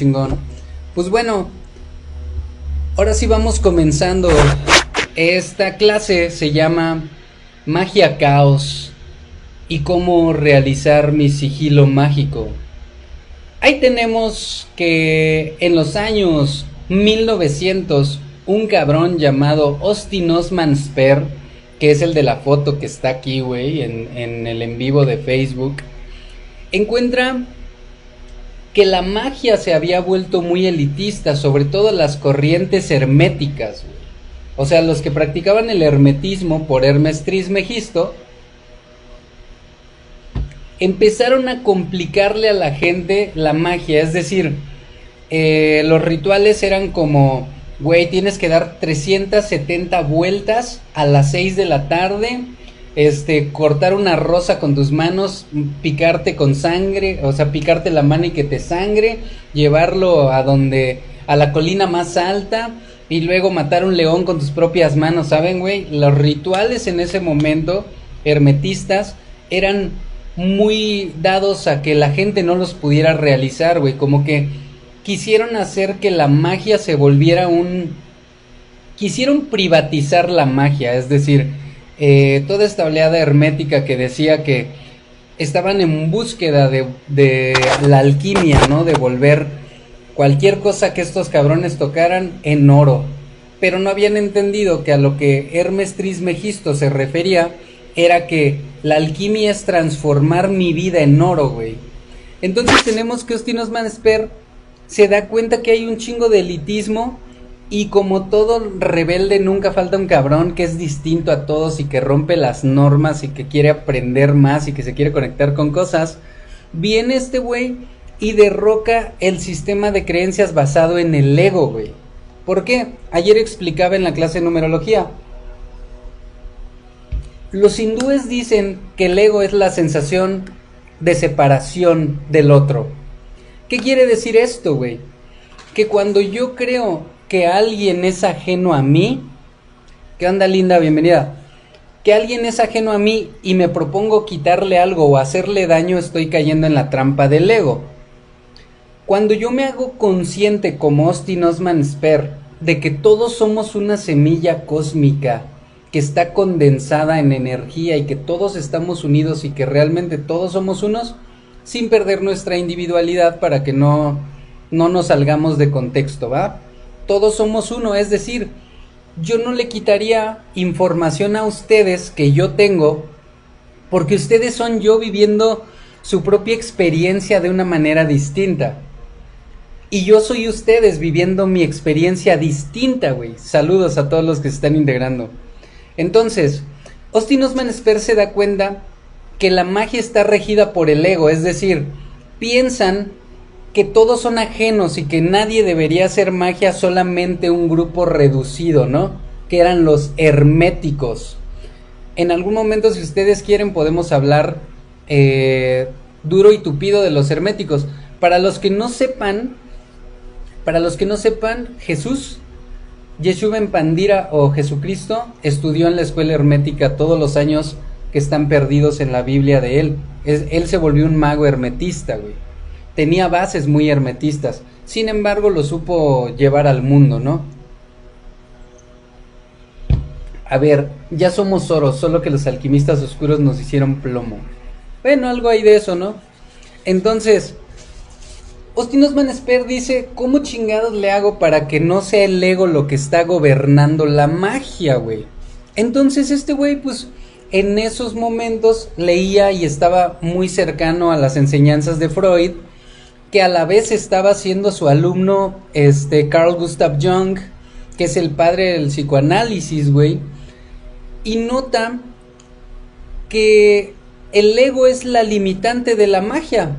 chingón. Pues bueno, ahora sí vamos comenzando. Esta clase se llama Magia Caos y cómo realizar mi sigilo mágico. Ahí tenemos que en los años 1900 un cabrón llamado Austin Osman Sper, que es el de la foto que está aquí, güey, en, en el en vivo de Facebook, encuentra que la magia se había vuelto muy elitista, sobre todo las corrientes herméticas. O sea, los que practicaban el hermetismo por Hermes Trismegisto, empezaron a complicarle a la gente la magia. Es decir, eh, los rituales eran como, güey, tienes que dar 370 vueltas a las 6 de la tarde. Este, cortar una rosa con tus manos, picarte con sangre, o sea, picarte la mano y que te sangre, llevarlo a donde, a la colina más alta, y luego matar un león con tus propias manos, ¿saben, güey? Los rituales en ese momento, hermetistas, eran muy dados a que la gente no los pudiera realizar, güey, como que quisieron hacer que la magia se volviera un... Quisieron privatizar la magia, es decir, eh, toda esta oleada hermética que decía que estaban en búsqueda de, la alquimia, ¿no? De volver cualquier cosa que estos cabrones tocaran en oro. Pero no habían entendido que a lo que Hermes Trismegisto se refería era que la alquimia es transformar mi vida en oro, güey. Entonces tenemos que Austin Osman se da cuenta que hay un chingo de elitismo y como todo rebelde nunca falta un cabrón que es distinto a todos y que rompe las normas y que quiere aprender más y que se quiere conectar con cosas. Viene este güey y derroca el sistema de creencias basado en el ego, güey. ¿Por qué? Ayer explicaba en la clase de numerología. Los hindúes dicen que el ego es la sensación de separación del otro. ¿Qué quiere decir esto, güey? Que cuando yo creo que alguien es ajeno a mí, ¿qué onda linda? Bienvenida. Que alguien es ajeno a mí y me propongo quitarle algo o hacerle daño, estoy cayendo en la trampa del ego. Cuando yo me hago consciente como Austin Osman Sper de que todos somos una semilla cósmica que está condensada en energía y que todos estamos unidos y que realmente todos somos unos, sin perder nuestra individualidad para que no, no nos salgamos de contexto, ¿va? Todos somos uno, es decir, yo no le quitaría información a ustedes que yo tengo, porque ustedes son yo viviendo su propia experiencia de una manera distinta. Y yo soy ustedes viviendo mi experiencia distinta, güey. Saludos a todos los que se están integrando. Entonces, Austin Osman Sper se da cuenta que la magia está regida por el ego, es decir, piensan que todos son ajenos y que nadie debería hacer magia solamente un grupo reducido, ¿no? Que eran los herméticos. En algún momento, si ustedes quieren, podemos hablar eh, duro y tupido de los herméticos. Para los que no sepan, para los que no sepan, Jesús, Yeshua en Pandira o Jesucristo estudió en la escuela hermética todos los años que están perdidos en la Biblia de él. él se volvió un mago hermetista, güey. Tenía bases muy hermetistas. Sin embargo, lo supo llevar al mundo, ¿no? A ver, ya somos oro, solo que los alquimistas oscuros nos hicieron plomo. Bueno, algo hay de eso, ¿no? Entonces, Austin Osman Sper dice, ¿cómo chingados le hago para que no sea el ego lo que está gobernando la magia, güey? Entonces este güey, pues, en esos momentos leía y estaba muy cercano a las enseñanzas de Freud, que a la vez estaba siendo su alumno, este, Carl Gustav Jung, que es el padre del psicoanálisis, güey, y nota que el ego es la limitante de la magia,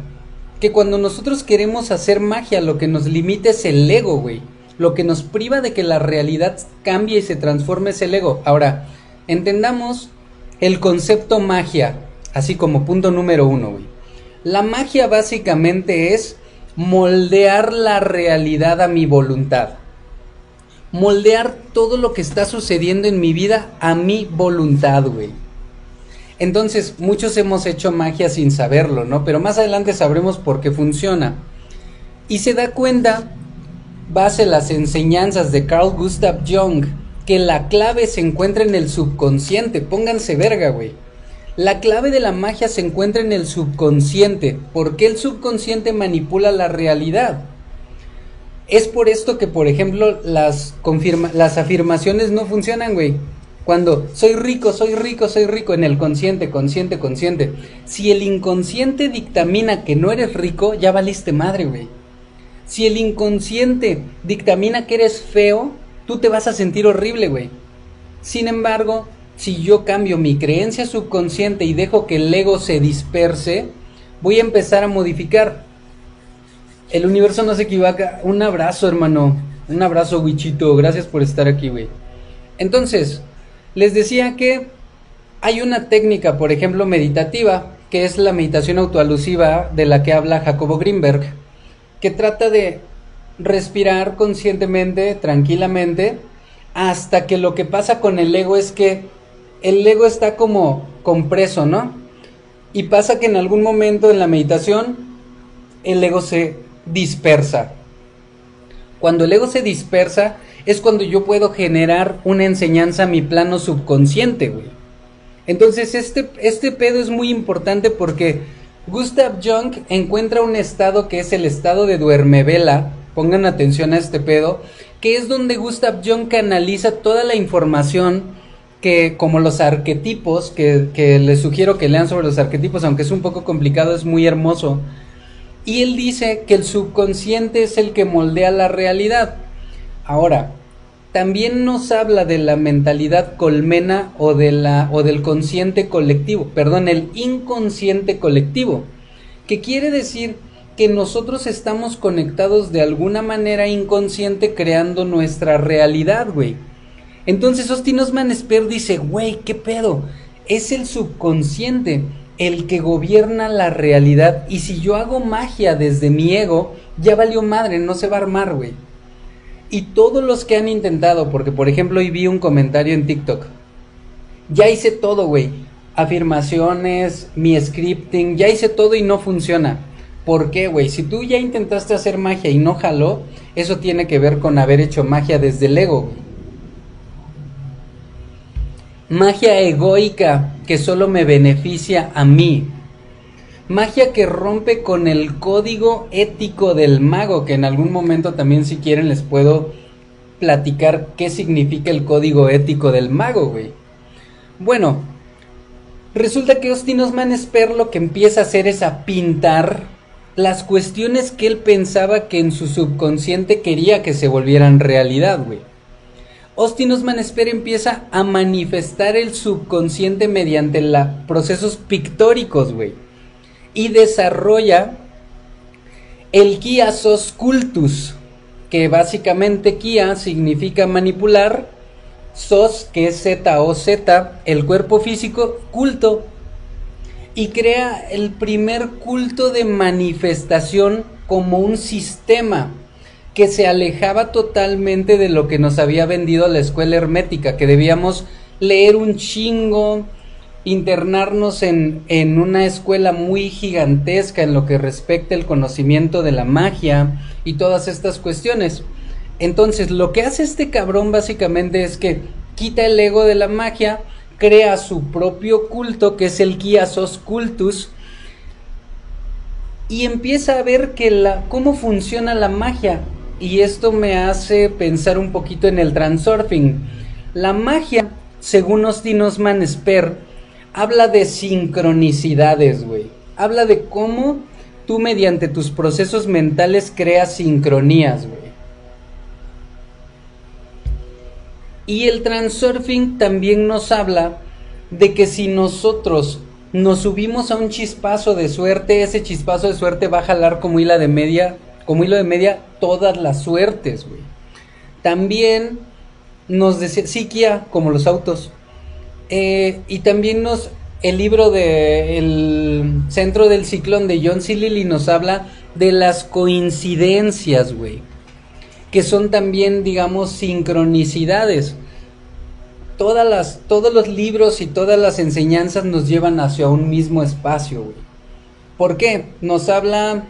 que cuando nosotros queremos hacer magia, lo que nos limita es el ego, güey. Lo que nos priva de que la realidad cambie y se transforme es el ego. Ahora, entendamos el concepto magia, así como punto número uno, güey. La magia básicamente es moldear la realidad a mi voluntad. Moldear todo lo que está sucediendo en mi vida a mi voluntad, güey. Entonces, muchos hemos hecho magia sin saberlo, ¿no? Pero más adelante sabremos por qué funciona. Y se da cuenta, base las enseñanzas de Carl Gustav Jung, que la clave se encuentra en el subconsciente. Pónganse verga, güey. La clave de la magia se encuentra en el subconsciente. porque el subconsciente manipula la realidad? Es por esto que, por ejemplo, las, las afirmaciones no funcionan, güey. Cuando soy rico, soy rico, soy rico en el consciente, consciente, consciente. Si el inconsciente dictamina que no eres rico, ya valiste madre, güey. Si el inconsciente dictamina que eres feo, tú te vas a sentir horrible, güey. Sin embargo, si yo cambio mi creencia subconsciente y dejo que el ego se disperse, voy a empezar a modificar. El universo no se equivoca. Un abrazo, hermano. Un abrazo, Wichito. Gracias por estar aquí, güey. Entonces, les decía que hay una técnica, por ejemplo, meditativa, que es la meditación autoalusiva de la que habla Jacobo Greenberg, que trata de respirar conscientemente, tranquilamente, hasta que lo que pasa con el ego es que el ego está como compreso, ¿no? Y pasa que en algún momento en la meditación el ego se dispersa. Cuando el ego se dispersa es cuando yo puedo generar una enseñanza a mi plano subconsciente, güey. Entonces este, este pedo es muy importante porque Gustav Jung encuentra un estado que es el estado de duermevela, pongan atención a este pedo, que es donde Gustav Jung canaliza toda la información que, como los arquetipos, que, que les sugiero que lean sobre los arquetipos, aunque es un poco complicado, es muy hermoso. Y él dice que el subconsciente es el que moldea la realidad. Ahora, también nos habla de la mentalidad colmena o, de la, o del consciente colectivo, perdón, el inconsciente colectivo, que quiere decir que nosotros estamos conectados de alguna manera inconsciente creando nuestra realidad, güey. Entonces Austin Osman Spare dice, güey, ¿qué pedo? Es el subconsciente el que gobierna la realidad y si yo hago magia desde mi ego, ya valió madre, no se va a armar, güey. Y todos los que han intentado, porque por ejemplo hoy vi un comentario en TikTok, ya hice todo, güey. Afirmaciones, mi scripting, ya hice todo y no funciona. ¿Por qué, güey? Si tú ya intentaste hacer magia y no jaló, eso tiene que ver con haber hecho magia desde el ego. Magia egoica que solo me beneficia a mí. Magia que rompe con el código ético del mago, que en algún momento también si quieren les puedo platicar qué significa el código ético del mago, güey. Bueno, resulta que Austin Osman Esper lo que empieza a hacer es a pintar las cuestiones que él pensaba que en su subconsciente quería que se volvieran realidad, güey. Austin Osman Esper empieza a manifestar el subconsciente mediante la, procesos pictóricos, güey. Y desarrolla el Kia Sos Cultus, que básicamente Kia significa manipular, Sos, que es Z o Z, el cuerpo físico, culto, y crea el primer culto de manifestación como un sistema que se alejaba totalmente de lo que nos había vendido la escuela hermética, que debíamos leer un chingo, internarnos en, en una escuela muy gigantesca en lo que respecta el conocimiento de la magia y todas estas cuestiones. Entonces, lo que hace este cabrón básicamente es que quita el ego de la magia, crea su propio culto, que es el Kiasos Cultus, y empieza a ver que la, cómo funciona la magia. Y esto me hace pensar un poquito en el transurfing. La magia, según Austin Osman Sper, habla de sincronicidades, güey. Habla de cómo tú mediante tus procesos mentales creas sincronías, güey. Y el transurfing también nos habla de que si nosotros nos subimos a un chispazo de suerte, ese chispazo de suerte va a jalar como hilo de media, como hilo de media todas las suertes, güey. También nos decía psiquia como los autos. Eh, y también nos el libro de El centro del ciclón de John C. Lilly nos habla de las coincidencias, güey que son también, digamos, sincronicidades. Todas las, todos los libros y todas las enseñanzas nos llevan hacia un mismo espacio, güey. ¿Por qué? Nos habla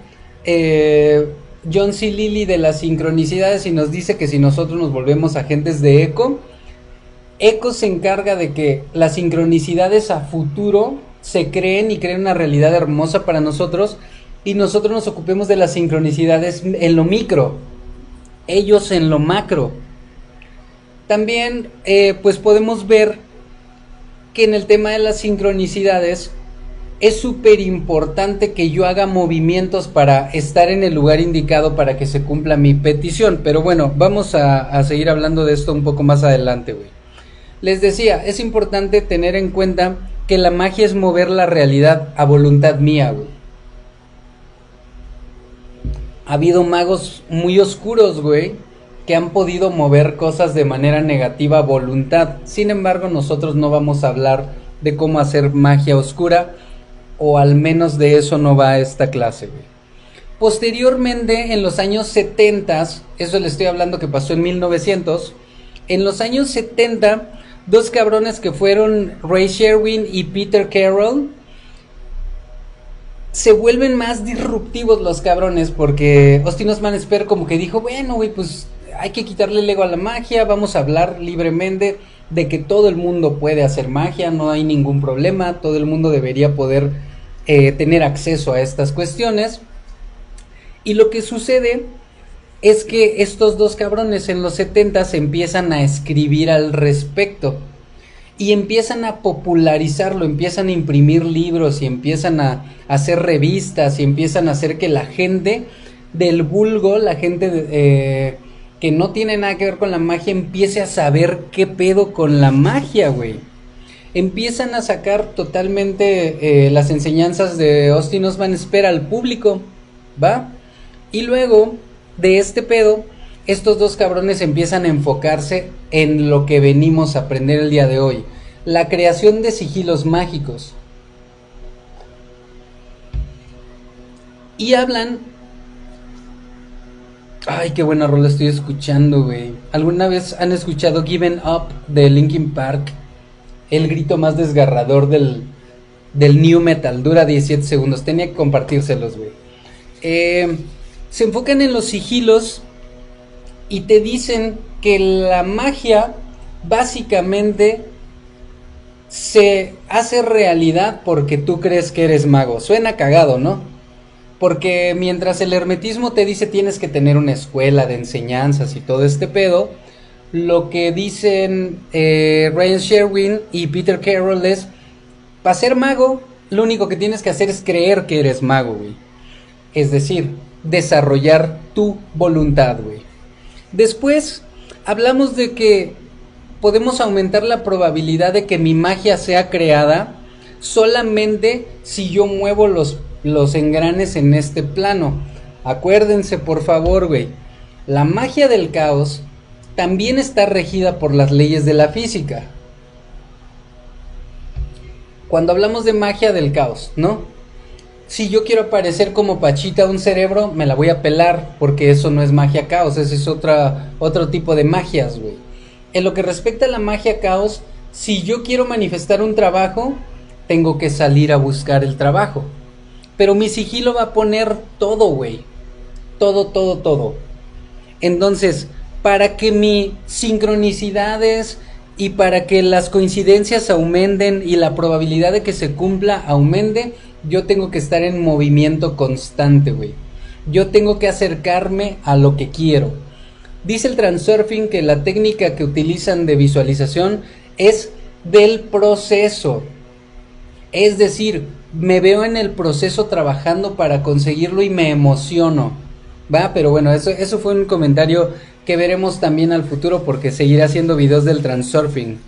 eh, John C. Lilly de las sincronicidades y nos dice que si nosotros nos volvemos agentes de eco, eco se encarga de que las sincronicidades a futuro se creen y creen una realidad hermosa para nosotros y nosotros nos ocupemos de las sincronicidades en lo micro, ellos en lo macro. También eh, pues podemos ver que en el tema de las sincronicidades es súper importante que yo haga movimientos para estar en el lugar indicado para que se cumpla mi petición. Pero bueno, vamos a, seguir hablando de esto un poco más adelante, güey. Les decía, es importante tener en cuenta que la magia es mover la realidad a voluntad mía, güey. Ha habido magos muy oscuros, güey, que han podido mover cosas de manera negativa a voluntad. Sin embargo, nosotros no vamos a hablar de cómo hacer magia oscura, o al menos de eso no va esta clase, güey. Posteriormente, en los años 70, eso le estoy hablando que pasó en 1900, en los años 70, dos cabrones que fueron Ray Sherwin y Peter Carroll, se vuelven más disruptivos los cabrones porque Austin Osman Esper como que dijo, bueno, güey, pues hay que quitarle el ego a la magia, vamos a hablar libremente de que todo el mundo puede hacer magia, no hay ningún problema, todo el mundo debería poder eh, tener acceso a estas cuestiones. Y lo que sucede es que estos dos cabrones en los 70 se empiezan a escribir al respecto y empiezan a popularizarlo, empiezan a imprimir libros y empiezan a, hacer revistas y empiezan a hacer que la gente del vulgo, la gente eh, que no tiene nada que ver con la magia, empiece a saber qué pedo con la magia, güey. Empiezan a sacar totalmente eh, las enseñanzas de Austin Osman Espera al público, ¿va? Y luego de este pedo, estos dos cabrones empiezan a enfocarse en lo que venimos a aprender el día de hoy, la creación de sigilos mágicos. Y hablan... Ay, qué buena rola estoy escuchando, güey. ¿Alguna vez han escuchado Given Up de Linkin Park? El grito más desgarrador del, del new metal. Dura 17 segundos. Tenía que compartírselos, güey. Eh, se enfocan en los sigilos y te dicen que la magia básicamente se hace realidad porque tú crees que eres mago. Suena cagado, ¿no? Porque mientras el hermetismo te dice tienes que tener una escuela de enseñanzas y todo este pedo, lo que dicen eh, Ryan Sherwin y Peter Carroll es, para ser mago, lo único que tienes que hacer es creer que eres mago, güey. Es decir, desarrollar tu voluntad, güey. Después hablamos de que podemos aumentar la probabilidad de que mi magia sea creada solamente si yo muevo los, los engranes en este plano. Acuérdense, por favor, güey. La magia del caos también está regida por las leyes de la física. Cuando hablamos de magia del caos, ¿no? si yo quiero aparecer como Pachita un cerebro, me la voy a pelar, porque eso no es magia caos, ese es otra, otro tipo de magias, güey. En lo que respecta a la magia caos, si yo quiero manifestar un trabajo, tengo que salir a buscar el trabajo. Pero mi sigilo va a poner todo, güey. Todo, todo, todo. Entonces, para que mis sincronicidades y para que las coincidencias aumenten y la probabilidad de que se cumpla aumente, yo tengo que estar en movimiento constante, güey. Yo tengo que acercarme a lo que quiero. Dice el transurfing que la técnica que utilizan de visualización es del proceso. Es decir, me veo en el proceso trabajando para conseguirlo y me emociono. Va, pero bueno, eso, eso fue un comentario que veremos también al futuro porque seguiré haciendo videos del transurfing.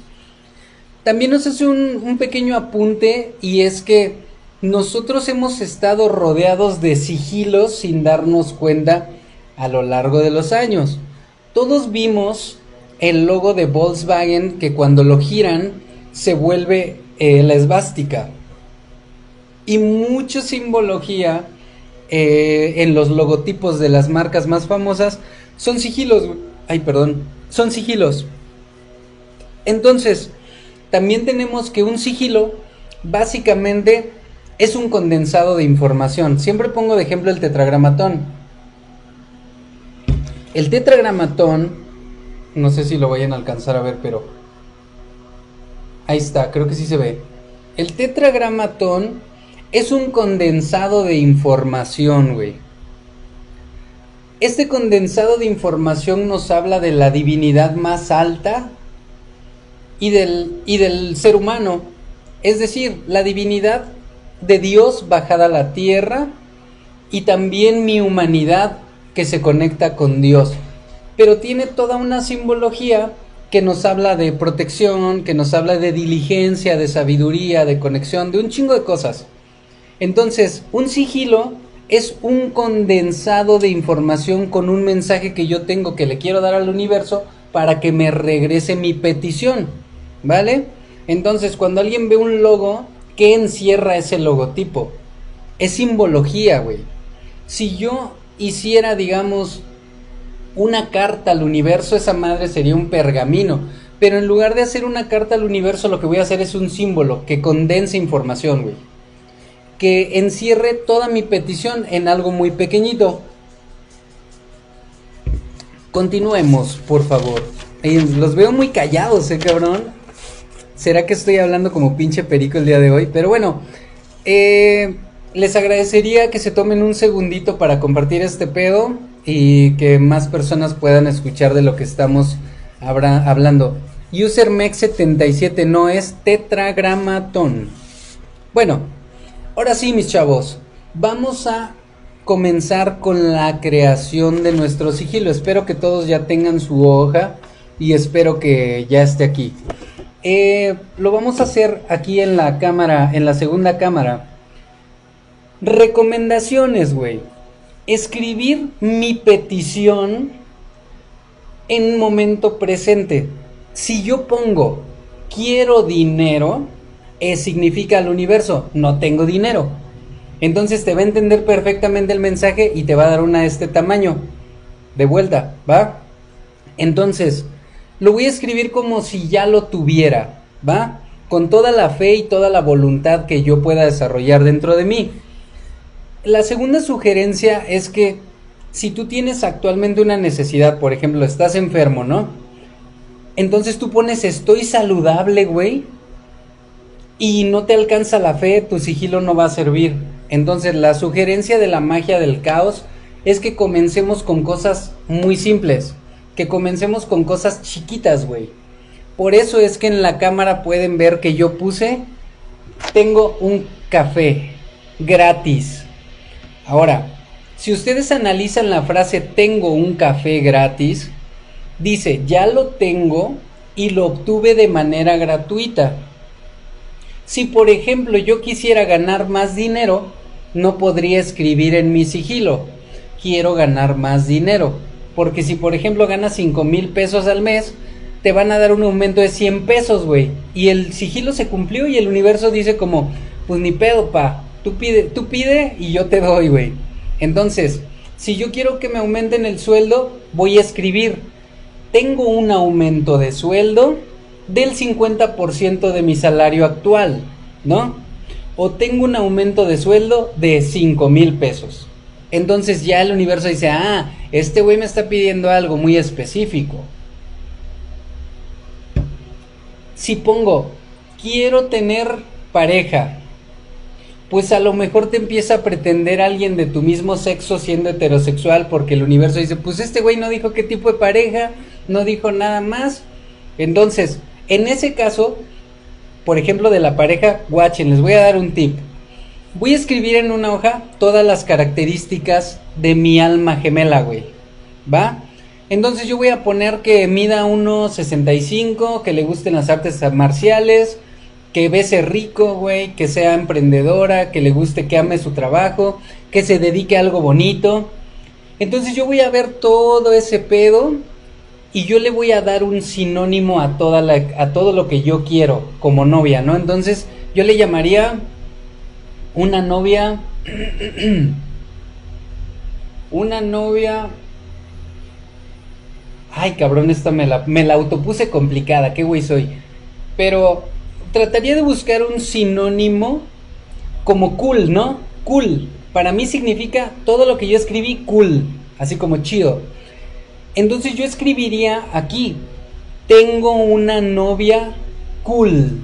También nos hace un, un pequeño apunte y es que nosotros hemos estado rodeados de sigilos sin darnos cuenta a lo largo de los años. Todos vimos el logo de Volkswagen que cuando lo giran se vuelve eh, la esvástica. Y mucha simbología eh, en los logotipos de las marcas más famosas son sigilos. Ay, perdón. Son sigilos. Entonces, también tenemos que un sigilo básicamente es un condensado de información. Siempre pongo de ejemplo el tetragramatón. El tetragramatón, no sé si lo vayan a alcanzar a ver, pero ahí está, creo que sí se ve. El tetragramatón es un condensado de información, güey. Este condensado de información nos habla de la divinidad más alta y del, y del ser humano. Es decir, la divinidad de Dios bajada a la tierra y también mi humanidad que se conecta con Dios. Pero tiene toda una simbología que nos habla de protección, que nos habla de diligencia, de sabiduría, de conexión, de un chingo de cosas. Entonces, un sigilo es un condensado de información con un mensaje que yo tengo que le quiero dar al universo para que me regrese mi petición, ¿vale? Entonces, cuando alguien ve un logo, ¿qué encierra ese logotipo? Es simbología, güey. Si yo hiciera, digamos, una carta al universo, esa madre sería un pergamino. Pero en lugar de hacer una carta al universo, lo que voy a hacer es un símbolo que condense información, güey que encierre toda mi petición en algo muy pequeñito. Continuemos, por favor. los veo muy callados, eh, cabrón. ¿Será que estoy hablando como pinche perico el día de hoy? Pero bueno, eh, les agradecería que se tomen un segundito para compartir este pedo y que más personas puedan escuchar de lo que estamos hablando. UserMex77 no es tetragramatón. Bueno, Ahora sí, mis chavos, vamos a comenzar con la creación de nuestro sigilo. Espero que todos ya tengan su hoja y espero que ya esté aquí. Eh, lo vamos a hacer aquí en la cámara, en la segunda cámara. Recomendaciones, güey. Escribir mi petición en momento presente. Si yo pongo quiero dinero, significa al universo, no tengo dinero. Entonces te va a entender perfectamente el mensaje y te va a dar una de este tamaño. De vuelta, ¿va? Entonces, lo voy a escribir como si ya lo tuviera, ¿va? Con toda la fe y toda la voluntad que yo pueda desarrollar dentro de mí. La segunda sugerencia es que si tú tienes actualmente una necesidad, por ejemplo, estás enfermo, ¿no? Entonces tú pones estoy saludable, güey y no te alcanza la fe, tu sigilo no va a servir. Entonces la sugerencia de la magia del caos es que comencemos con cosas muy simples, que comencemos con cosas chiquitas, güey. Por eso es que en la cámara pueden ver que yo puse, tengo un café gratis. Ahora, si ustedes analizan la frase tengo un café gratis, dice ya lo tengo y lo obtuve de manera gratuita. Si por ejemplo yo quisiera ganar más dinero, no podría escribir en mi sigilo, quiero ganar más dinero. Porque si por ejemplo ganas 5 mil pesos al mes, te van a dar un aumento de 100 pesos, güey. Y el sigilo se cumplió y el universo dice como, pues ni pedo, pa. Tú pide, tú pide y yo te doy, güey. Entonces, si yo quiero que me aumenten el sueldo, voy a escribir, tengo un aumento de sueldo del 50% de mi salario actual, ¿no? O tengo un aumento de sueldo de 5 mil pesos. Entonces ya el universo dice, ah, este güey me está pidiendo algo muy específico. Si pongo, quiero tener pareja, pues a lo mejor te empieza a pretender alguien de tu mismo sexo siendo heterosexual porque el universo dice, pues este güey no dijo qué tipo de pareja, no dijo nada más. Entonces, en ese caso, por ejemplo, de la pareja, guachen, les voy a dar un tip. Voy a escribir en una hoja todas las características de mi alma gemela, güey. ¿Va? Entonces yo voy a poner que mida 1.65, que le gusten las artes marciales, que bese rico, güey, que sea emprendedora, que le guste, que ame su trabajo, que se dedique a algo bonito. Entonces yo voy a ver todo ese pedo y yo le voy a dar un sinónimo a toda la, a todo lo que yo quiero como novia, ¿no? Entonces yo le llamaría una novia una novia Ay, cabrón, esta me la, me la autopuse complicada, qué güey soy. Pero trataría de buscar un sinónimo como cool, ¿no? Cool. Para mí significa todo lo que yo escribí cool, así como chido. Entonces yo escribiría aquí, tengo una novia cool.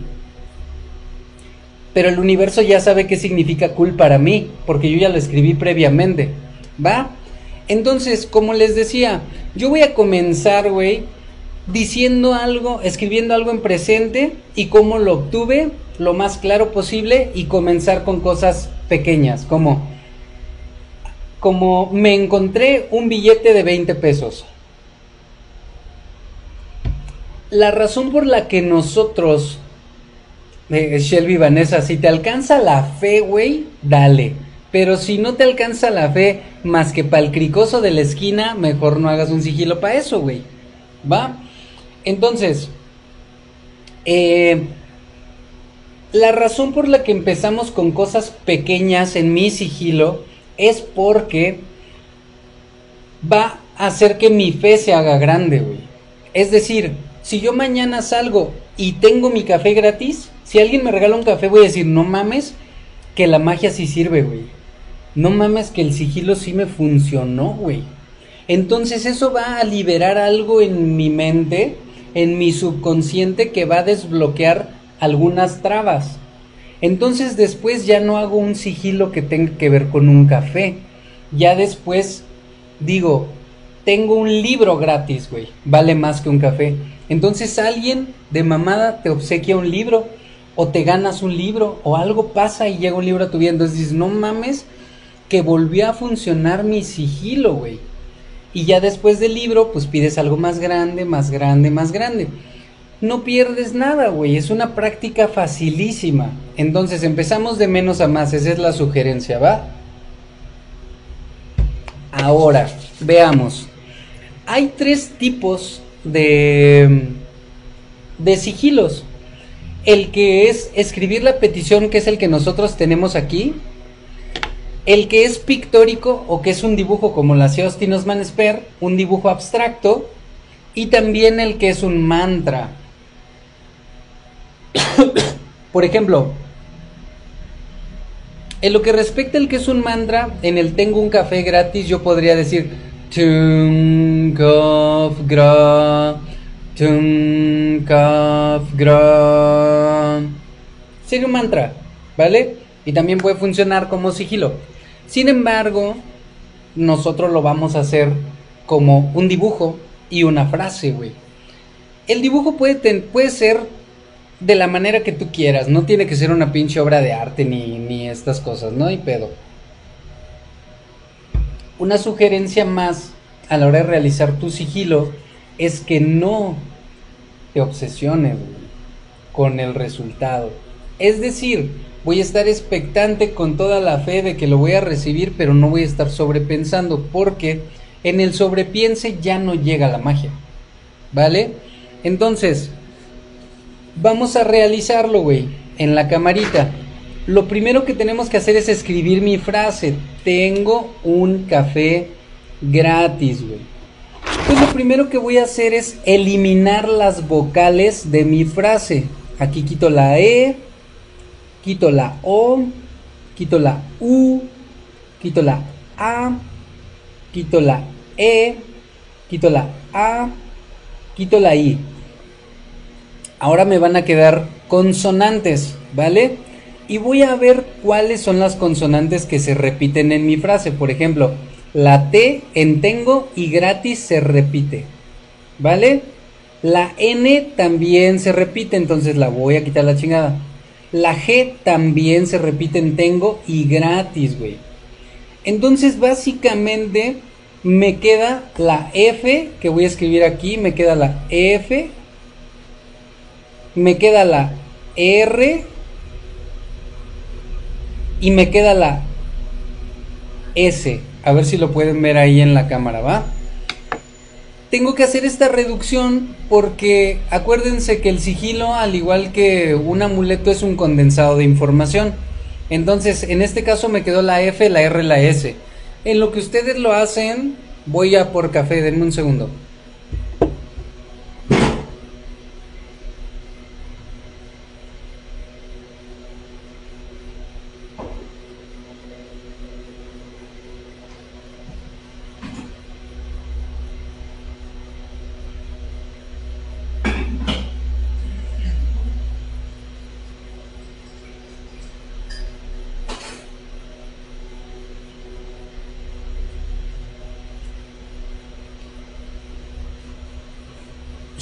Pero el universo ya sabe qué significa cool para mí, porque yo ya lo escribí previamente. ¿Va? Entonces, como les decía, yo voy a comenzar, güey, diciendo algo, escribiendo algo en presente y cómo lo obtuve lo más claro posible y comenzar con cosas pequeñas, como como me encontré un billete de 20 pesos. La razón por la que nosotros, eh, Shelby Vanessa, si te alcanza la fe, güey, dale. Pero si no te alcanza la fe más que para el cricoso de la esquina, mejor no hagas un sigilo para eso, güey. ¿Va? Entonces, eh, la razón por la que empezamos con cosas pequeñas en mi sigilo es porque va a hacer que mi fe se haga grande, güey. Es decir, si yo mañana salgo y tengo mi café gratis, si alguien me regala un café voy a decir, no mames, que la magia sí sirve, güey. No mames, que el sigilo sí me funcionó, güey. Entonces eso va a liberar algo en mi mente, en mi subconsciente, que va a desbloquear algunas trabas. Entonces después ya no hago un sigilo que tenga que ver con un café. Ya después digo, tengo un libro gratis, güey. Vale más que un café. Entonces alguien de mamada te obsequia un libro o te ganas un libro o algo pasa y llega un libro a tu vida. Entonces dices, no mames, que volvió a funcionar mi sigilo, güey. Y ya después del libro, pues pides algo más grande, más grande, más grande. No pierdes nada, güey. Es una práctica facilísima. Entonces empezamos de menos a más. Esa es la sugerencia, ¿va? Ahora, veamos. Hay tres tipos de, de sigilos. El que es escribir la petición, que es el que nosotros tenemos aquí. El que es pictórico o que es un dibujo como la hacía Austin Osman Sper, un dibujo abstracto. Y también el que es un mantra. Por ejemplo, en lo que respecta al que es un mantra, en el tengo un café gratis, yo podría decir Tung Kaf Gra Tung Kaf Gra Sería un mantra, ¿vale? Y también puede funcionar como sigilo. Sin embargo, nosotros lo vamos a hacer como un dibujo y una frase, güey. El dibujo puede, puede ser de la manera que tú quieras. No tiene que ser una pinche obra de arte ni, ni estas cosas, no hay pedo. Una sugerencia más a la hora de realizar tu sigilo es que no te obsesiones con el resultado. Es decir, voy a estar expectante con toda la fe de que lo voy a recibir, pero no voy a estar sobrepensando porque en el sobrepiense ya no llega la magia. ¿Vale? Entonces, Vamos a realizarlo, güey, en la camarita. Lo primero que tenemos que hacer es escribir mi frase. Tengo un café gratis, güey. Pues lo primero que voy a hacer es eliminar las vocales de mi frase. Aquí quito la E, quito la O, quito la U, quito la A, quito la E, quito la A, quito la I ahora me van a quedar consonantes, ¿vale? Y voy a ver cuáles son las consonantes que se repiten en mi frase. Por ejemplo, la T en tengo y gratis se repite, ¿vale? La N también se repite, entonces la voy a quitar la chingada. La G también se repite en tengo y gratis, güey. Entonces básicamente me queda la F que voy a escribir aquí, me queda la F me queda la R y me queda la S. A ver si lo pueden ver ahí en la cámara, ¿va? Tengo que hacer esta reducción porque acuérdense que el sigilo, al igual que un amuleto, es un condensado de información. Entonces, en este caso me quedó la F, la R, la S. En lo que ustedes lo hacen, voy a por café, denme un segundo.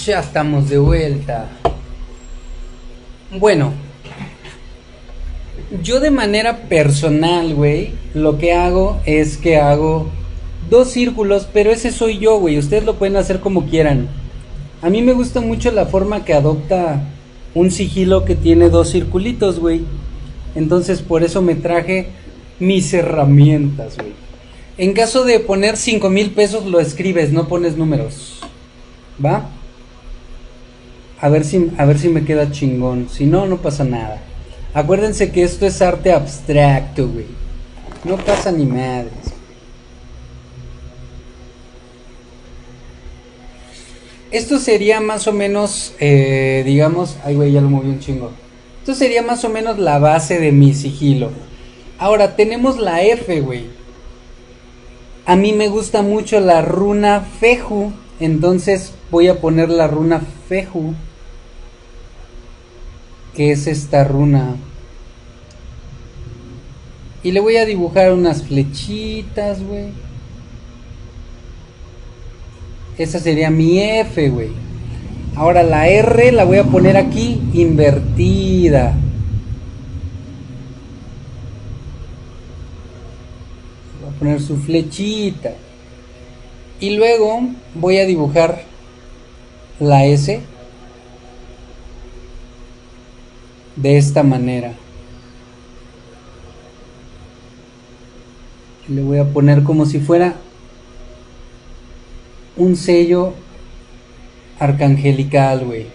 Ya estamos de vuelta. Bueno, yo de manera personal, güey, lo que hago es que hago dos círculos, pero ese soy yo, güey. Ustedes lo pueden hacer como quieran. A mí me gusta mucho la forma que adopta un sigilo que tiene dos circulitos, güey. Entonces por eso me traje mis herramientas, güey. En caso de poner cinco mil pesos lo escribes, no pones números. ¿Va? A ver si, a ver si me queda chingón. Si no, no pasa nada. Acuérdense que esto es arte abstracto, güey. No pasa ni madres. Esto sería más o menos, eh, digamos, ay güey, ya lo moví un chingo. Esto sería más o menos la base de mi sigilo. Ahora tenemos la F, güey. A mí me gusta mucho la runa Feju, entonces voy a poner la runa Feju, que es esta runa. Y le voy a dibujar unas flechitas, güey. Esa sería mi F, güey. Ahora la R la voy a poner aquí invertida. Voy a poner su flechita. Y luego voy a dibujar la S de esta manera. Le voy a poner como si fuera un sello arcangelical, güey.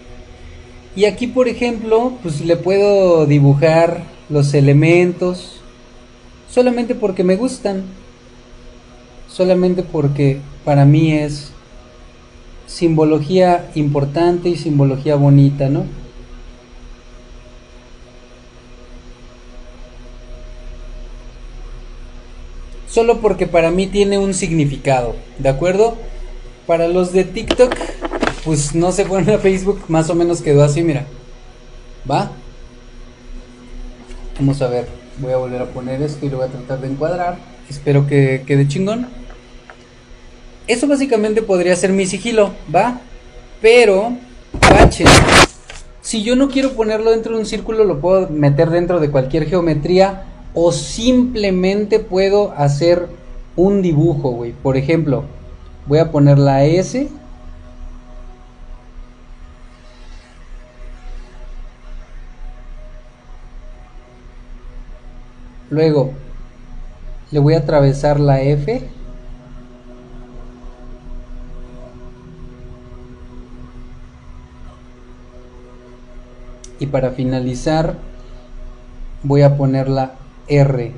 Y aquí, por ejemplo, pues le puedo dibujar los elementos solamente porque me gustan. Solamente porque para mí es simbología importante y simbología bonita, ¿no? Solo porque para mí tiene un significado, ¿de acuerdo? Para los de TikTok, pues no se fueron a Facebook, más o menos quedó así, mira. ¿Va? Vamos a ver, voy a volver a poner esto y lo voy a tratar de encuadrar. Espero que quede chingón. Eso básicamente podría ser mi sigilo, ¿va? Pero, bache. Si yo no quiero ponerlo dentro de un círculo, lo puedo meter dentro de cualquier geometría o simplemente puedo hacer un dibujo, güey. Por ejemplo, voy a poner la S luego le voy a atravesar la F y para finalizar voy a poner la R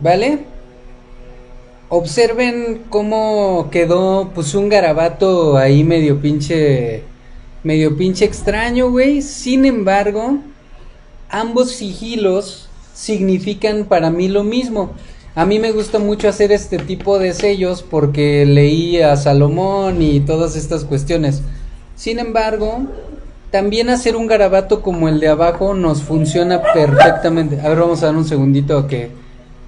¿Vale? Observen cómo quedó pues un garabato ahí medio pinche medio pinche extraño, güey. Sin embargo, ambos sigilos significan para mí lo mismo. A mí me gusta mucho hacer este tipo de sellos porque leí a Salomón y todas estas cuestiones. Sin embargo, también hacer un garabato como el de abajo nos funciona perfectamente. A ver, vamos a dar un segundito a que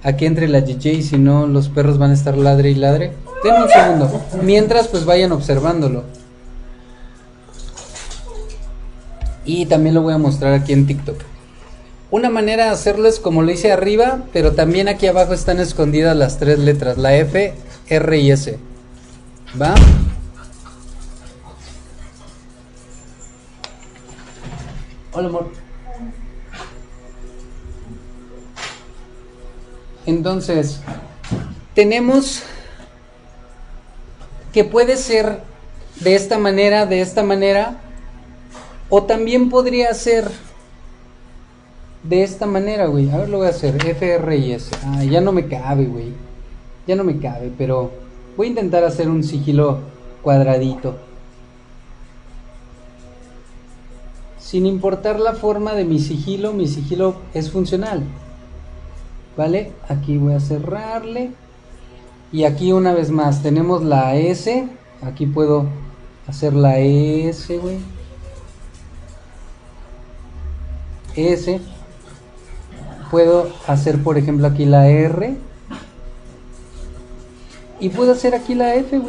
aquí entre la y si no los perros van a estar ladre y ladre. Den un segundo. Mientras pues vayan observándolo. Y también lo voy a mostrar aquí en TikTok. Una manera de hacerlo es como lo hice arriba, pero también aquí abajo están escondidas las tres letras, la F, R y S. ¿Va? Hola amor. Entonces, tenemos que puede ser de esta manera, de esta manera, o también podría ser de esta manera, güey. A ver, lo voy a hacer. F, R y S. Ah, ya no me cabe, güey. Ya no me cabe, pero voy a intentar hacer un sigilo cuadradito. Sin importar la forma de mi sigilo, mi sigilo es funcional. ¿Vale? Aquí voy a cerrarle. Y aquí una vez más tenemos la S. Aquí puedo hacer la S, güey. S. Puedo hacer, por ejemplo, aquí la R. Y puedo hacer aquí la F.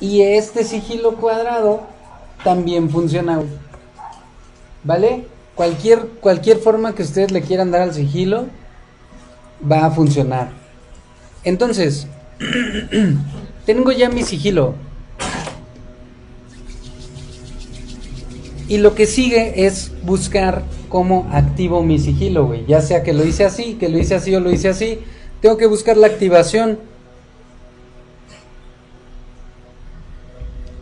Y este sigilo cuadrado también funciona. ¿Vale? Cualquier, cualquier forma que ustedes le quieran dar al sigilo va a funcionar. Entonces, tengo ya mi sigilo. Y lo que sigue es buscar cómo activo mi sigilo, güey. Ya sea que lo hice así, que lo hice así o lo hice así. Tengo que buscar la activación.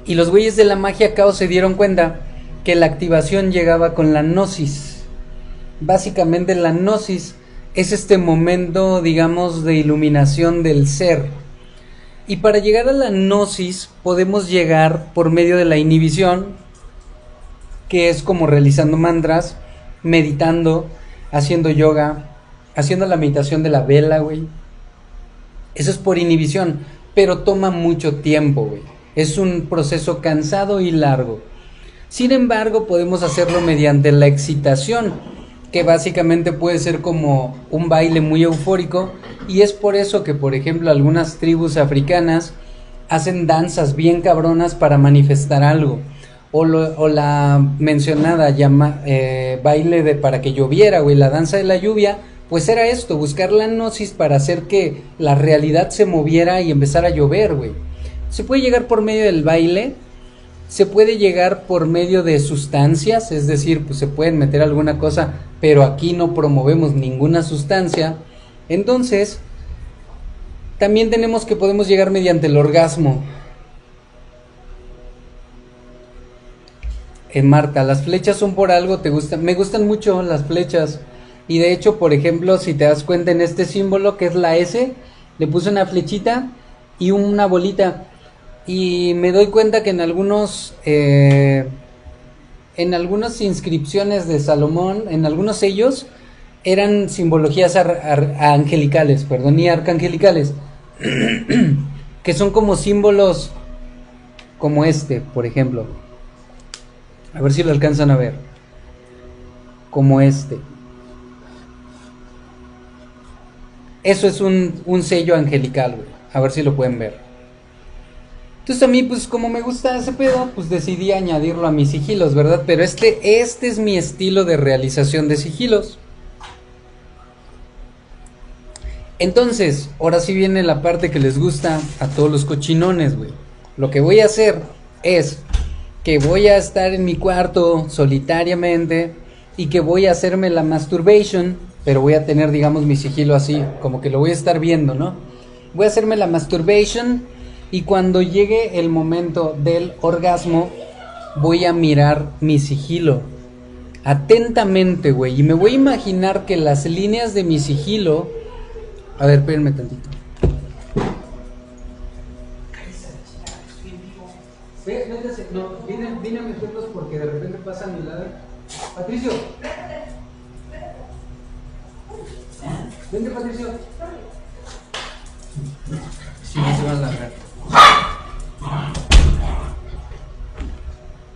Y los güeyes de la magia caos se dieron cuenta que la activación llegaba con la gnosis. Básicamente la gnosis es este momento, digamos, de iluminación del ser. Y para llegar a la gnosis podemos llegar por medio de la inhibición, que es como realizando mantras, meditando, haciendo yoga, haciendo la meditación de la vela, güey. Eso es por inhibición, pero toma mucho tiempo, güey. Es un proceso cansado y largo. Sin embargo, podemos hacerlo mediante la excitación, que básicamente puede ser como un baile muy eufórico, y es por eso que, por ejemplo, algunas tribus africanas hacen danzas bien cabronas para manifestar algo o, la mencionada llama, eh, baile de para que lloviera, güey, la danza de la lluvia, pues era esto, buscar la gnosis para hacer que la realidad se moviera y empezara a llover, güey. Se puede llegar por medio del baile, se puede llegar por medio de sustancias, es decir, pues se pueden meter alguna cosa, pero aquí no promovemos ninguna sustancia. Entonces, también tenemos que podemos llegar mediante el orgasmo. Eh, Marta, las flechas son por algo, te gustan, me gustan mucho las flechas. Y de hecho, por ejemplo, si te das cuenta en este símbolo que es la S, le puse una flechita y una bolita. Y me doy cuenta que en algunos, eh, en algunas inscripciones de Salomón, en algunos sellos, eran simbologías angelicales, perdón, y arcangelicales, que son como símbolos como este, por ejemplo. A ver si lo alcanzan a ver. Como este. Eso es un, un sello angelical, güey. A ver si lo pueden ver. Entonces a mí, pues como me gusta ese pedo, pues decidí añadirlo a mis sigilos, ¿verdad? Pero este, este es mi estilo de realización de sigilos. Entonces, ahora sí viene la parte que les gusta a todos los cochinones, güey. Lo que voy a hacer es que voy a estar en mi cuarto solitariamente y que voy a hacerme la masturbation, pero voy a tener, digamos, mi sigilo así, como que lo voy a estar viendo, ¿no? Voy a hacerme la masturbation y cuando llegue el momento del orgasmo, voy a mirar mi sigilo atentamente, güey, y me voy a imaginar que las líneas de mi sigilo... A ver, espérenme tantito. No, vine, a meterlos porque de repente pasa a mi lado. Patricio. Vente, Patricio. Sí, se va a largar.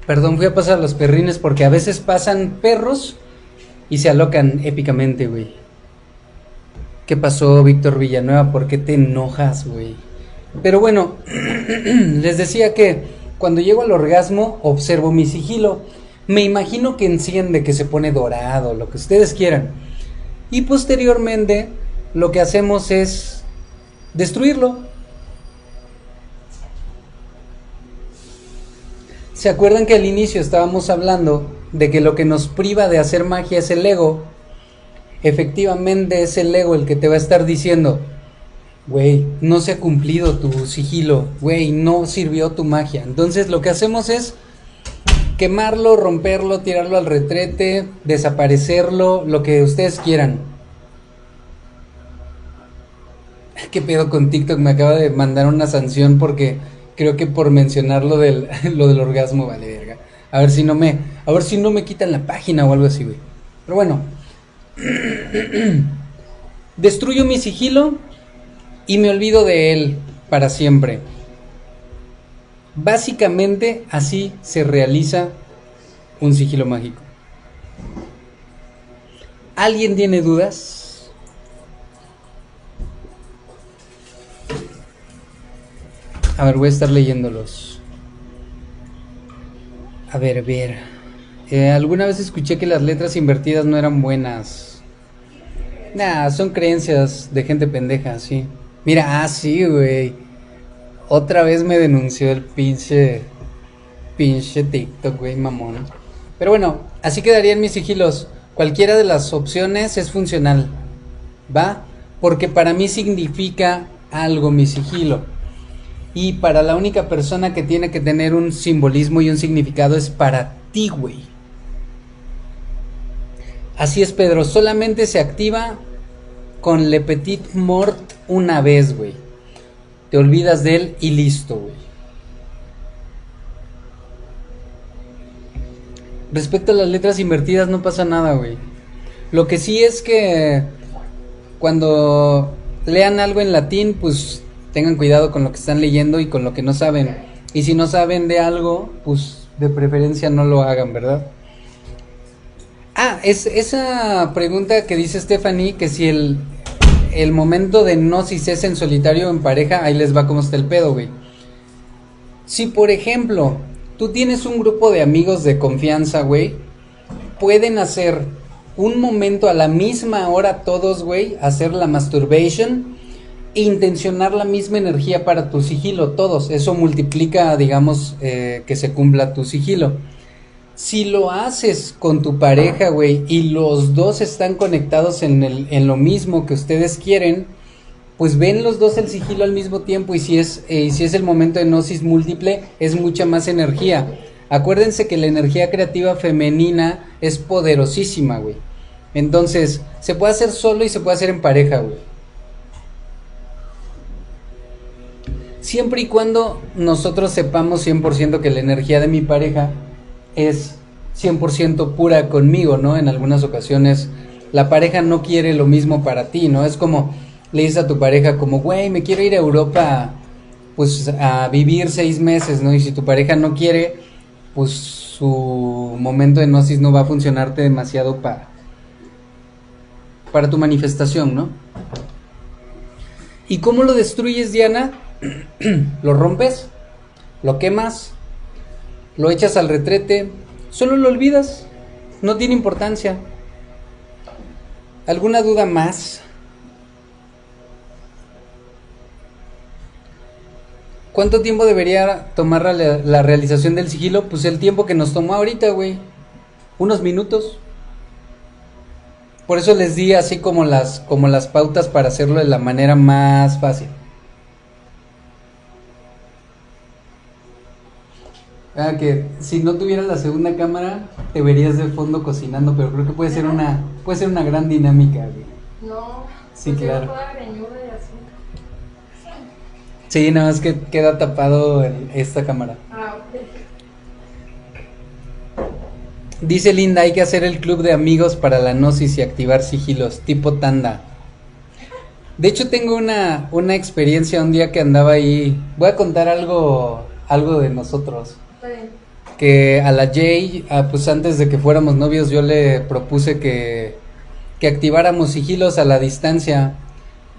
Perdón, voy a pasar a los perrines porque a veces pasan perros y se alocan épicamente, güey. ¿Qué pasó, Víctor Villanueva? ¿Por qué te enojas, güey? Pero bueno, les decía que cuando llego al orgasmo, observo mi sigilo. Me imagino que enciende, que se pone dorado, lo que ustedes quieran. Y posteriormente, lo que hacemos es destruirlo. ¿Se acuerdan que al inicio estábamos hablando de que lo que nos priva de hacer magia es el ego? Efectivamente es el ego el que te va a estar diciendo, güey, no se ha cumplido tu sigilo, güey, no sirvió tu magia. Entonces lo que hacemos es quemarlo, romperlo, tirarlo al retrete, desaparecerlo, lo que ustedes quieran. ¿Qué pedo con TikTok? Me acaba de mandar una sanción porque creo que por mencionar lo del, lo del orgasmo, vale verga. A ver si no me, a ver si no me quitan la página o algo así, güey. Pero bueno. Destruyo mi sigilo y me olvido de él para siempre. Básicamente así se realiza un sigilo mágico. ¿Alguien tiene dudas? A ver, voy a estar leyéndolos. A ver, ver. Eh, alguna vez escuché que las letras invertidas no eran buenas. Nah, son creencias de gente pendeja, sí. Mira, ah, sí, güey. Otra vez me denunció el pinche. Pinche TikTok, güey, mamón. Pero bueno, así quedarían mis sigilos. Cualquiera de las opciones es funcional. ¿Va? Porque para mí significa algo mi sigilo. Y para la única persona que tiene que tener un simbolismo y un significado es para ti, güey. Así es, Pedro. Solamente se activa con Le Petit Mort una vez, güey. Te olvidas de él y listo, güey. Respecto a las letras invertidas no pasa nada, güey. Lo que sí es que cuando lean algo en latín, pues tengan cuidado con lo que están leyendo y con lo que no saben. Y si no saben de algo, pues de preferencia no lo hagan, ¿verdad? Ah, es esa pregunta que dice Stephanie, que si el, el momento de gnosis es en solitario o en pareja, ahí les va como está el pedo, güey. Si por ejemplo, tú tienes un grupo de amigos de confianza, güey, pueden hacer un momento a la misma hora todos, güey, hacer la masturbation e intencionar la misma energía para tu sigilo, todos. Eso multiplica, digamos, eh, que se cumpla tu sigilo. Si lo haces con tu pareja, güey, y los dos están conectados en, el, en lo mismo que ustedes quieren, pues ven los dos el sigilo al mismo tiempo y si es, eh, si es el momento de gnosis múltiple, es mucha más energía. Acuérdense que la energía creativa femenina es poderosísima, güey. Entonces, se puede hacer solo y se puede hacer en pareja, güey. Siempre y cuando nosotros sepamos 100% que la energía de mi pareja es 100% pura conmigo, ¿no? En algunas ocasiones la pareja no quiere lo mismo para ti, ¿no? Es como le dices a tu pareja como, güey, me quiero ir a Europa pues a vivir seis meses, ¿no? Y si tu pareja no quiere, pues su momento de gnosis no va a funcionarte demasiado para para tu manifestación, ¿no? ¿Y cómo lo destruyes, Diana? lo rompes, lo quemas, lo echas al retrete, solo lo olvidas, no tiene importancia. ¿Alguna duda más? ¿Cuánto tiempo debería tomar la, realización del sigilo? Pues el tiempo que nos tomó ahorita, güey. Unos minutos. Por eso les di así como las, como las pautas para hacerlo de la manera más fácil. Ah, que si no tuviera la segunda cámara, te verías de fondo cocinando, pero creo que puede ser una, puede ser una gran dinámica, güey. No, Sí, pues claro. Sí, nada más que queda tapado en esta cámara. Ah, ok. Dice Linda, hay que hacer el club de amigos para la gnosis y activar sigilos, tipo tanda. De hecho, tengo una, una experiencia un día que andaba ahí. Voy a contar algo, algo de nosotros. Que a la Jay, ah, pues antes de que fuéramos novios, yo le propuse que, que activáramos sigilos a la distancia.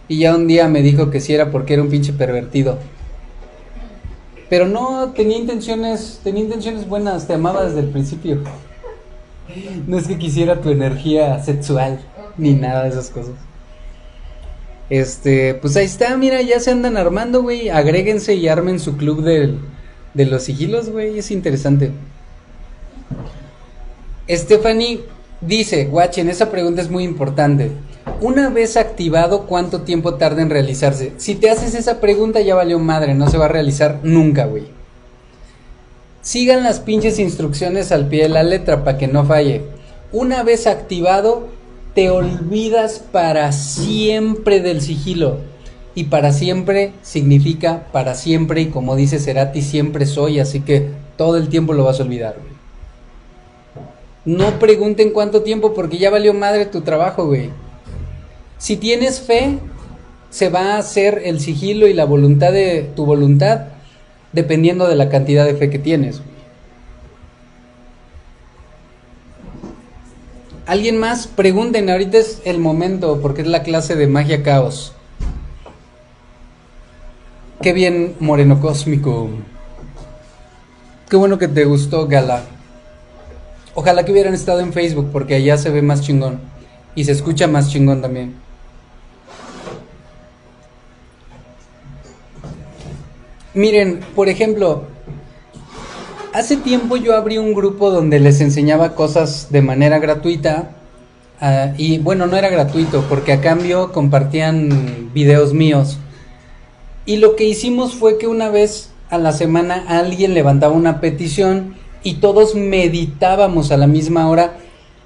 Y ya un día me dijo que sí era porque era un pinche pervertido. Pero no tenía intenciones, tenía intenciones buenas, te amaba desde el principio. No es que quisiera tu energía sexual, ni nada de esas cosas. Este, pues ahí está, mira, ya se andan armando, güey. Agréguense y armen su club del- de los sigilos, güey. Es interesante. Stephanie dice, guachen, esa pregunta es muy importante. Una vez activado, ¿cuánto tiempo tarda en realizarse? Si te haces esa pregunta, ya valió madre, no se va a realizar nunca, güey. Sigan las pinches instrucciones al pie de la letra para que no falle. Una vez activado, te olvidas para siempre del sigilo. Y para siempre significa para siempre. Y como dice Cerati, siempre soy. Así que todo el tiempo lo vas a olvidar. güey. No pregunten cuánto tiempo porque ya valió madre tu trabajo, güey. Si tienes fe, se va a hacer el sigilo y la voluntad de tu voluntad dependiendo de la cantidad de fe que tienes. ¿Alguien más? Pregunten, ahorita es el momento porque es la clase de magia caos. Qué bien, Moreno Cósmico. Qué bueno que te gustó, Gala. Ojalá que hubieran estado en Facebook porque allá se ve más chingón. Y se escucha más chingón también. Miren, por ejemplo, hace tiempo yo abrí un grupo donde les enseñaba cosas de manera gratuita. Ah, y bueno, no era gratuito porque a cambio compartían videos míos. Y lo que hicimos fue que una vez a la semana alguien levantaba una petición y todos meditábamos a la misma hora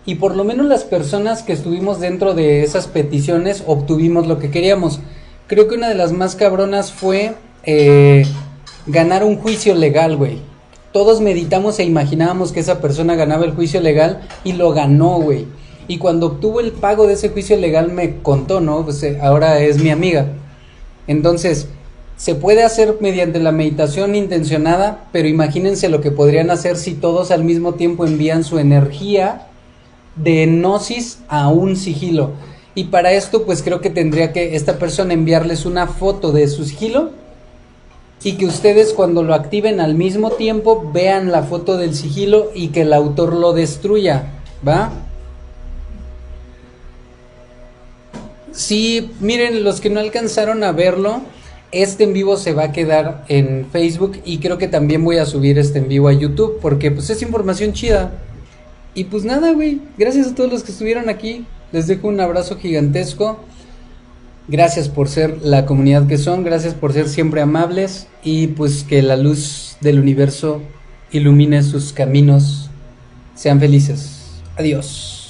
y por lo menos las personas que estuvimos dentro de esas peticiones obtuvimos lo que queríamos. Creo que una de las más cabronas fue eh, ganar un juicio legal, güey. Todos meditamos e imaginábamos que esa persona ganaba el juicio legal y lo ganó, güey. Y cuando obtuvo el pago de ese juicio legal me contó, ¿no? Pues eh, ahora es mi amiga. Entonces, se puede hacer mediante la meditación intencionada, pero imagínense lo que podrían hacer si todos al mismo tiempo envían su energía de gnosis a un sigilo. Y para esto, pues creo que tendría que esta persona enviarles una foto de su sigilo y que ustedes cuando lo activen al mismo tiempo vean la foto del sigilo y que el autor lo destruya, ¿va? Sí, miren, los que no alcanzaron a verlo, este en vivo se va a quedar en Facebook y creo que también voy a subir este en vivo a YouTube porque pues es información chida. Y pues nada, güey, gracias a todos los que estuvieron aquí. Les dejo un abrazo gigantesco. Gracias por ser la comunidad que son, gracias por ser siempre amables y pues que la luz del universo ilumine sus caminos. Sean felices. Adiós.